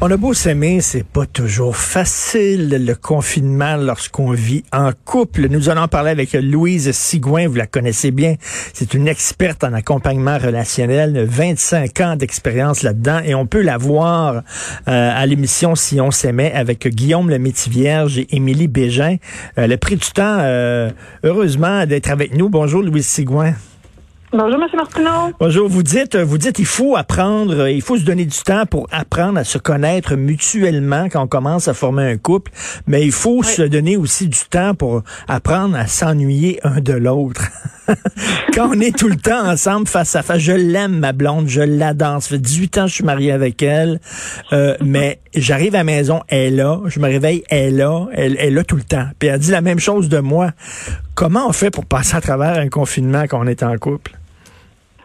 On a beau s'aimer, c'est pas toujours facile le confinement lorsqu'on vit en couple. Nous allons parler avec Louise Sigouin, vous la connaissez bien. C'est une experte en accompagnement relationnel, 25 ans d'expérience là-dedans et on peut la voir euh, à l'émission Si on s'aimait avec Guillaume le Métivierge et Émilie Bégin. Euh, elle a pris du temps, euh, heureusement, d'être avec nous. Bonjour Louise Sigouin. Bonjour, M. Martineau. Bonjour. Vous dites, vous dites, il faut apprendre, il faut se donner du temps pour apprendre à se connaître mutuellement quand on commence à former un couple, mais il faut se donner aussi du temps pour apprendre à s'ennuyer un de l'autre. quand on est tout le temps ensemble face à face, je l'aime, ma blonde, je l'adore. Ça fait 18 ans que je suis marié avec elle, euh, mais j'arrive à la maison, elle est là, je me réveille, elle est là, elle, elle est là tout le temps. Puis elle dit la même chose de moi. Comment on fait pour passer à travers un confinement quand on est en couple?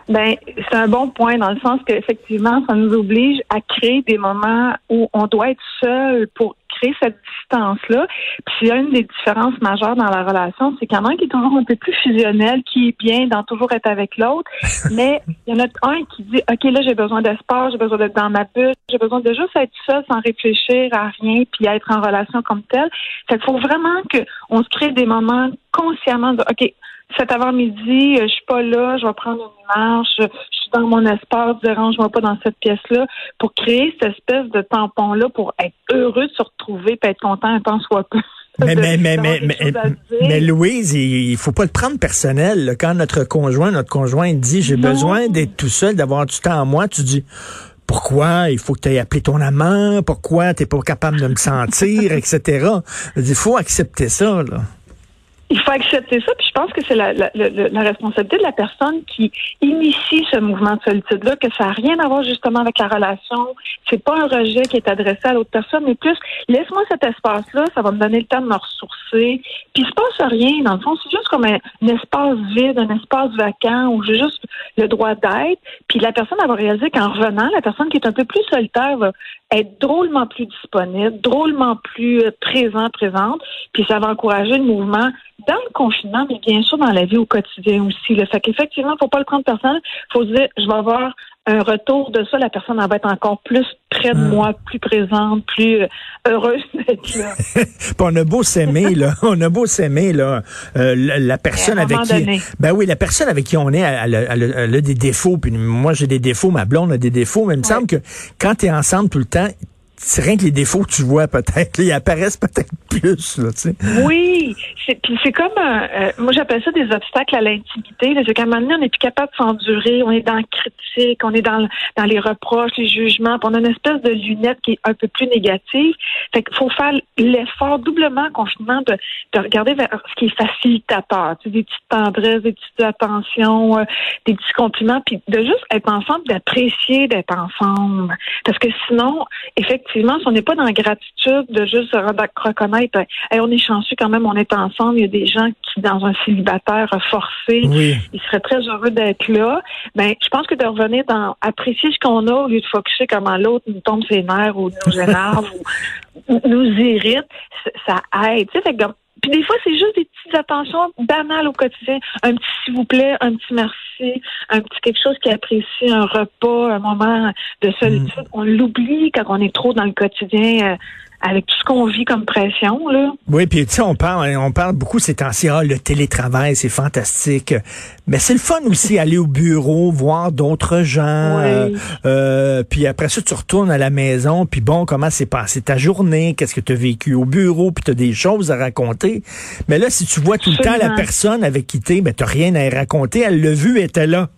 Ben, c'est un bon point dans le sens qu'effectivement, ça nous oblige à créer des moments où on doit être seul pour créer cette distance-là. Puis il y a une des différences majeures dans la relation, c'est qu'il y en a un qui est toujours un peu plus fusionnel, qui est bien dans toujours être avec l'autre, mais il y en a un qui dit, OK, là, j'ai besoin d'espace, j'ai besoin d'être dans ma bulle, j'ai besoin de juste être seul sans réfléchir à rien, puis être en relation comme tel. Fait qu'il faut vraiment qu'on se crée des moments consciemment de, OK, cet avant-midi, je suis pas là, je vais prendre une marche, je dans mon espace, dérange-moi pas dans cette pièce-là, pour créer cette espèce de tampon-là, pour être heureux de se retrouver, puis être content un temps soit peu. Mais, mais, mais, mais, mais, mais, Louise, il, faut pas le prendre personnel. Quand notre conjoint, notre conjoint dit j'ai besoin d'être tout seul, d'avoir du temps à moi, tu dis pourquoi il faut que tu aies appelé ton amant, pourquoi tu pas capable de me sentir, etc. Il faut accepter ça. Là il faut accepter ça, puis je pense que c'est la, la, la, responsabilité de la personne qui initie ce mouvement de solitude-là, que ça n'a rien à voir justement avec la relation. C'est pas un rejet qui est adressé à l'autre personne, mais plus laisse-moi cet espace-là, ça va me donner le temps de me ressourcer. Puis il se passe rien, dans le fond, c'est juste comme un, espace vide, un espace vacant où j'ai juste le droit d'être. Puis la personne elle va réaliser qu'en revenant, la personne qui est un peu plus solitaire va être drôlement plus disponible, drôlement plus euh, présent, présente, puis ça va encourager le mouvement dans le confinement, mais bien sûr dans la vie au quotidien aussi. Le Fait qu'effectivement, faut pas le prendre personnel. faut se dire, je vais avoir un retour de ça. La personne va être encore plus près de Ah. moi, plus présente, plus euh, heureuse d'être là. On a beau s'aimer, là. On a beau s'aimer, là. Euh, la, la personne avec qui. donné. Ben oui, la personne avec qui on est, elle a des défauts. Puis moi, j'ai des défauts, ma blonde a des défauts. Mais il me semble que quand tu es ensemble tout le temps, c'est rien que les défauts que tu vois peut-être. Ils apparaissent peut-être plus, là, tu sais. Oui, c'est comme un, euh, moi j'appelle ça des obstacles à l'intimité. C'est qu'à un moment donné, on n'est plus capable de s'endurer, on est dans le critique, on est dans dans les reproches, les jugements, puis on a une espèce de lunette qui est un peu plus négative. Fait qu'il faut faire l'effort doublement en confinement de, de regarder vers ce qui est facilitateur, tu sais, des petites tendresses, des petites attentions, euh, des petits compliments, puis de juste être ensemble, d'apprécier d'être ensemble. Parce que sinon, effectivement, si on n'est pas dans la gratitude de juste se reconnaître, Hey, on est chanceux quand même, on est ensemble. Il y a des gens qui, dans un célibataire forcé, Oui. ils seraient très heureux d'être là. Ben, je pense que de revenir dans apprécier ce qu'on a au lieu de focuser comment l'autre nous tombe ses nerfs ou nous énerve ou nous irrite, ça aide. Tu sais, fait puis des fois, c'est juste des petites attentions banales au quotidien. Un petit s'il vous plaît, un petit merci, un petit quelque chose qui apprécie un repas, un moment de solitude. On l'oublie quand on est trop dans le quotidien euh, avec tout ce qu'on vit comme pression. Là. Oui, puis tu sais, on parle, on parle beaucoup ces temps-ci, ah, le télétravail, c'est fantastique. Mais c'est le fun aussi, aller au bureau, voir d'autres gens. Oui. euh, puis après ça, tu retournes à la maison, puis bon, comment s'est passé ta journée, qu'est-ce que tu as vécu au bureau, puis tu as des choses à raconter. Mais là, si tu vois tout le temps la personne avec qui t'es, ben t'as rien à y raconter, elle l'a vu, elle était là.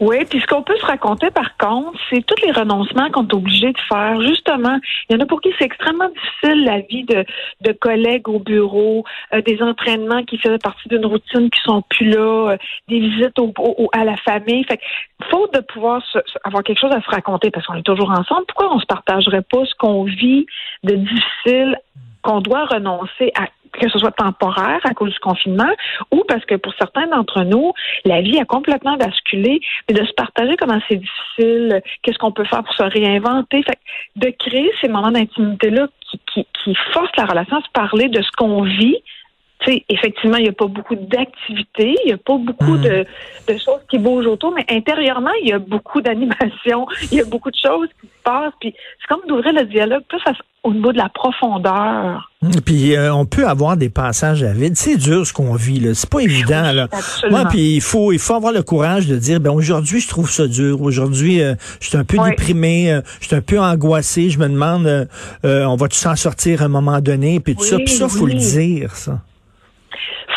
Oui, puis ce qu'on peut se raconter par contre, c'est tous les renoncements qu'on est obligé de faire. Justement, il y en a pour qui c'est extrêmement difficile la vie de, de collègues au bureau, euh, des entraînements qui faisaient partie d'une routine qui sont plus là, euh, des visites au, au- à la famille. Fait faute de pouvoir se- avoir quelque chose à se raconter parce qu'on est toujours ensemble, pourquoi on se partagerait pas ce qu'on vit de difficile qu'on doit renoncer à que ce soit temporaire à cause du confinement ou parce que pour certains d'entre nous, la vie a complètement basculé, mais de se partager comment c'est difficile, qu'est-ce qu'on peut faire pour se réinventer. Fait de créer ces moments d'intimité-là qui, qui, qui forcent la relation à se parler de ce qu'on vit. Tu sais, effectivement, il n'y a pas beaucoup d'activités, il n'y a pas beaucoup Mm. de, de choses qui bougent autour, mais intérieurement, il y a beaucoup d'animation, il y a beaucoup de choses qui se passent. Puis c'est comme d'ouvrir le dialogue plus à- au niveau de la profondeur. Puis euh, on peut avoir des passages à vide. C'est dur ce qu'on vit là. C'est pas évident là. Absolument. Ouais, puis il faut il faut avoir le courage de dire ben aujourd'hui je trouve ça dur. Aujourd'hui euh, je suis un peu Ouais. déprimé, euh, je suis un peu angoissé. Je me demande euh, euh, on va-tu s'en sortir à un moment donné puis tout ça. Oui, Puis ça faut oui. le dire ça.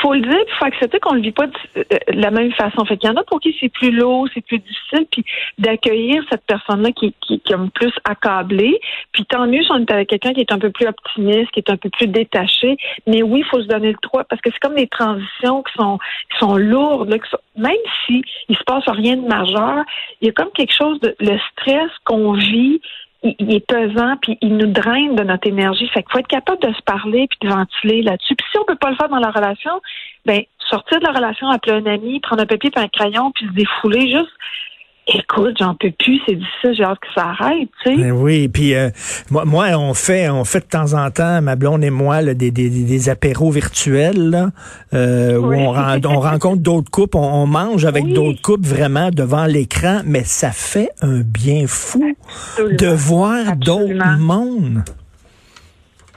Faut le dire, puis faut accepter qu'on le vit pas de, euh, de la même façon. Fait qu'il y en a pour qui c'est plus lourd, c'est plus difficile, puis d'accueillir cette personne-là qui, qui, qui est plus accablée. Puis tant mieux si on est avec quelqu'un qui est un peu plus optimiste, qui est un peu plus détaché. Mais oui, il faut se donner le droit, parce que c'est comme des transitions qui sont, qui sont lourdes. là, même si il se passe rien de majeur, il y a comme quelque chose de le stress qu'on vit il, est pesant puis il nous draine de notre énergie. Fait qu'il faut être capable de se parler puis de ventiler là-dessus. Puis si on peut pas le faire dans la relation, ben sortir de la relation, appeler un ami, prendre un papier et un crayon puis se défouler juste. Écoute, j'en peux plus, c'est difficile, j'ai hâte que ça arrête, tu sais. Ben oui, puis euh, moi, moi, on fait, on fait de temps en temps, ma blonde et moi, là, des, des, des apéros virtuels, là, euh, où on, ren- on rencontre d'autres couples, on, on mange avec Oui. d'autres couples vraiment devant l'écran, mais ça fait un bien fou Absolument. de voir d'autres mondes.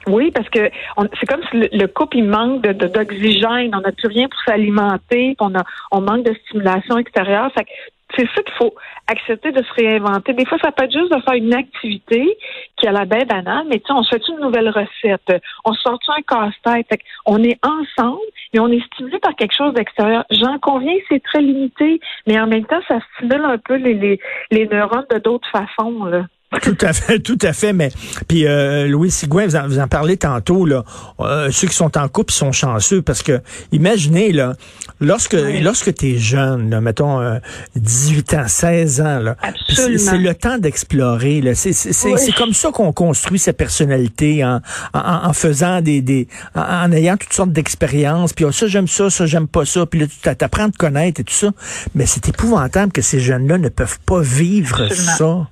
Oui, parce que c'est comme si le, le couple il manque de- d'oxygène, on n'a plus rien pour s'alimenter, on a on manque de stimulation extérieure. Fait que c'est ça qu'il faut accepter de se réinventer. Des fois, ça peut être juste de faire une activité qui a la baie banale, mais tu on se fait une nouvelle recette, on sort un casse-tête. On est ensemble, mais on est stimulé par quelque chose d'extérieur. J'en conviens, c'est très limité, mais en même temps, ça stimule un peu les, les, les neurones de d'autres façons. Là. Tout à fait, tout à fait. Mais puis euh, Louis Sigouin, vous en, vous en parlez tantôt là. euh, ceux qui sont en couple sont chanceux parce que imaginez là, lorsque lorsque tu es jeune, là, mettons euh, 18 ans, 16 ans là, c'est le temps d'explorer. là. C'est c'est Oui. comme ça qu'on construit sa personnalité en en, en faisant des des en, en ayant toutes sortes d'expériences. Puis oh, ça j'aime ça, ça j'aime pas ça. Puis là tu t'a- t'apprends à te connaître et tout ça. Mais c'est épouvantable que ces jeunes là ne peuvent pas vivre Absolument. ça.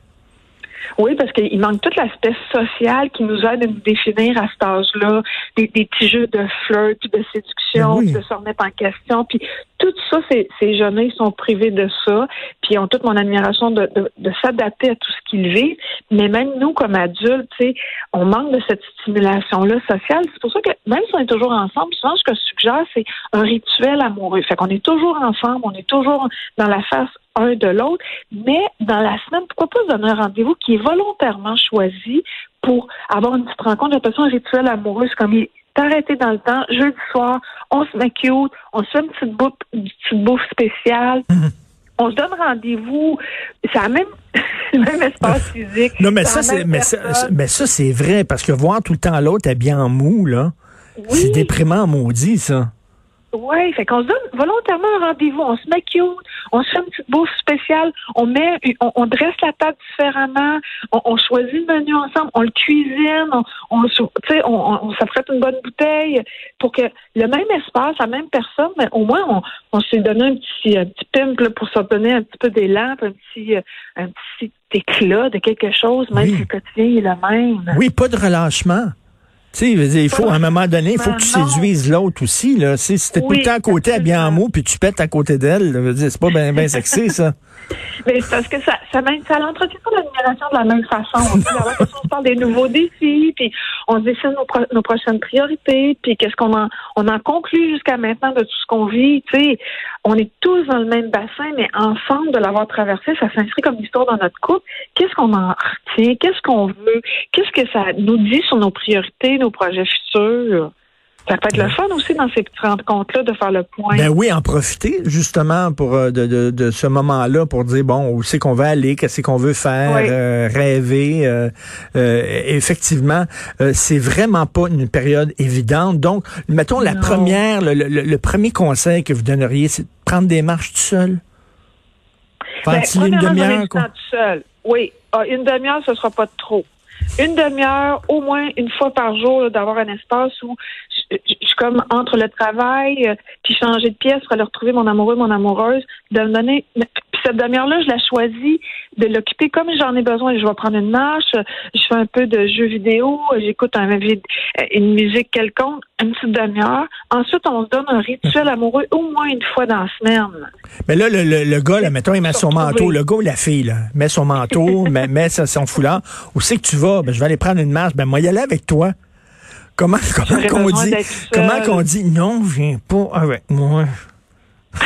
Oui, parce qu'il manque tout l'aspect social qui nous aide à nous définir à cet âge-là, des, des petits jeux de flirt, puis de séduction, Ben oui. puis de se remettre en question. Puis tout ça, ces, ces jeunes ils sont privés de ça, puis ils ont toute mon admiration de, de, de s'adapter à tout ce qu'ils vivent. Mais même nous, comme adultes, on manque de cette stimulation-là sociale. C'est pour ça que même si on est toujours ensemble, souvent ce que je suggère, c'est un rituel amoureux. Fait qu'on est toujours ensemble, on est toujours dans la face un de l'autre, mais dans la semaine, pourquoi pas se donner un rendez-vous qui est volontairement choisi pour avoir une petite rencontre? J'appelle ça un rituel amoureux. Comme il est arrêté dans le temps, jeudi soir, on se met cute, on se fait une petite bouffe, une petite bouffe spéciale. On se donne rendez-vous. C'est la même, le même espace physique. Non, mais ça, c'est, mais ça, personne. mais ça, c'est vrai, parce que voir tout le temps l'autre habillé en mou, là, c'est déprimant, maudit, ça. Oui, fait qu'on se donne volontairement un rendez-vous. On se met cute, on se fait une petite bouffe spéciale, on met, on, on dresse la table différemment, on, on choisit le menu ensemble, on le cuisine, on, on, on, s'apprête une bonne bouteille pour que le même espace, la même personne, mais au moins on, on s'est donné un petit, un petit pimp là, pour se donner un petit peu d'élan, un petit, euh, un petit éclat de quelque chose, même Oui. si le quotidien est le même. Oui, pas de relâchement. Sais, il faut, à un moment donné, il faut que tu séduises l'autre aussi, là. Si t'es tout Oui, le temps à côté habillé en absolument. mou, puis tu pètes à côté d'elle, c'est pas bien ben sexy, ça. Mais c'est parce que ça, ça, ça l'entretient pas l'admiration de la même façon. On, dit, se parle des nouveaux défis, puis on décide nos, pro- nos prochaines priorités, puis qu'est-ce qu'on en, on en conclut jusqu'à maintenant de tout ce qu'on vit. Tu sais, on est tous dans le même bassin, mais ensemble de l'avoir traversé, ça s'inscrit comme histoire dans notre couple. Qu'est-ce qu'on en Qu'est-ce qu'on veut? Qu'est-ce que ça nous dit sur nos priorités, nos projets futurs? Ça peut être le fun aussi dans ces petites rencontres-là de faire le point. Ben oui, en profiter justement pour euh, de, de, de ce moment-là pour dire bon où c'est qu'on va aller, qu'est-ce qu'on veut faire, Oui. euh, rêver. euh, euh, effectivement, c'est vraiment pas une période évidente. Donc, mettons la Non. première, le, le- le premier conseil que vous donneriez, c'est de prendre des marches tout seul. Ben, Ventiler une demi-heure, Oui. Ah, une demi-heure, ce sera pas trop. Une demi-heure, au moins une fois par jour, d'avoir un espace où je, suis comme entre le travail, euh, puis changer de pièce pour aller retrouver mon amoureux, mon amoureuse, de me donner. Puis cette demi-heure-là, je la choisis de l'occuper comme j'en ai besoin. Je vais prendre une marche, je fais un peu de jeux vidéo, j'écoute un une musique quelconque, une petite demi-heure. Ensuite, on se donne un rituel amoureux au moins une fois dans la semaine. Mais là, le, le, le gars, là, mettons, il met son retrouver. manteau. Le gars ou la fille, là, met son manteau, met, met son foulard. Où c'est que tu vas? Ben, je vais aller prendre une marche. Ben, moi, y aller avec toi. Comment, comment qu'on dit? Comment qu'on dit? Non, viens pas avec moi.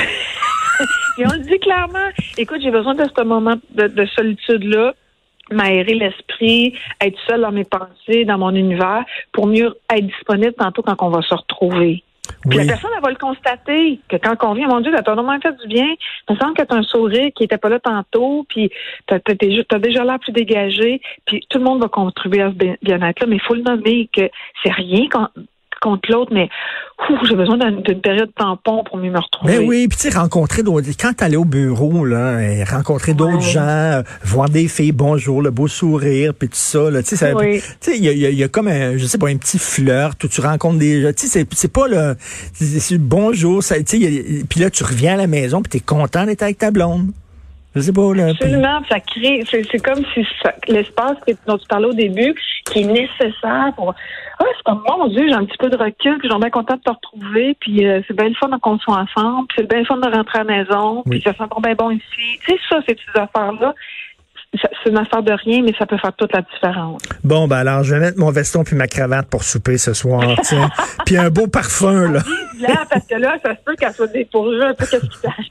Et on le dit clairement. Écoute, j'ai besoin de ce moment de, de solitude-là, m'aérer l'esprit, être seule dans mes pensées, dans mon univers, pour mieux être disponible tantôt quand on va se retrouver. Puis Oui. la personne, elle va le constater, que quand on vient, mon Dieu, t'as normalement fait du bien. Il me semble que t'as un sourire qui était pas là tantôt, puis t'as t'as déjà, l'air plus dégagé, puis tout le monde va contribuer à ce bien- bien-être-là, mais il faut le nommer que c'est rien contre l'autre, mais j'ai besoin d'une période tampon pour mieux me retrouver. Ben oui, puis tu sais, rencontrer d'autres. Quand t'allais au bureau, là, et rencontrer d'autres Ouais. gens, voir des filles, bonjour, le beau sourire, puis tout ça, là, tu sais, ça- Oui. il y a, y a- y a comme un, je sais pas, un petit flirt où tu rencontres des gens. Tu sais, c'est- pas le, bonjour, tu sais, puis là, tu reviens à la maison, puis t'es content d'être avec ta blonde. Je sais pas, là. puis- Absolument, ça crée, c'est, c'est comme si ça- l'espace que- dont tu parlais au début, qui est nécessaire pour. Ah, c'est comme mon Dieu, j'ai un petit peu de recul, puis j'en bien content de te retrouver, puis euh, c'est bien le fun qu'on soit ensemble, puis c'est bien le fun de rentrer à la maison, puis Oui. ça sent bien bon ici. C'est ça, ces petites affaires-là. Ça- C'est une affaire de rien, mais ça peut faire toute la différence. Bon, ben alors, je vais mettre mon veston puis ma cravate pour souper ce soir, tiens. puis un beau parfum, là. Là, parce que là, ça se peut qu'elle soit dépourvue un peu qu'est-ce qui t'arrive?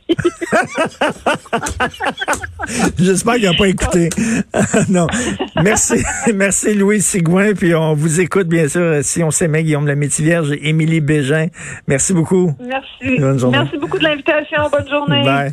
J'espère qu'il n'a pas écouté. non. Merci. Merci, Louis Sigouin. Puis on vous écoute, bien sûr, si on s'aimait, Guillaume Lamette-Vierge et Émilie Bégin. Merci beaucoup. Merci. Bonne journée. Merci beaucoup de l'invitation. Bonne journée. Bye.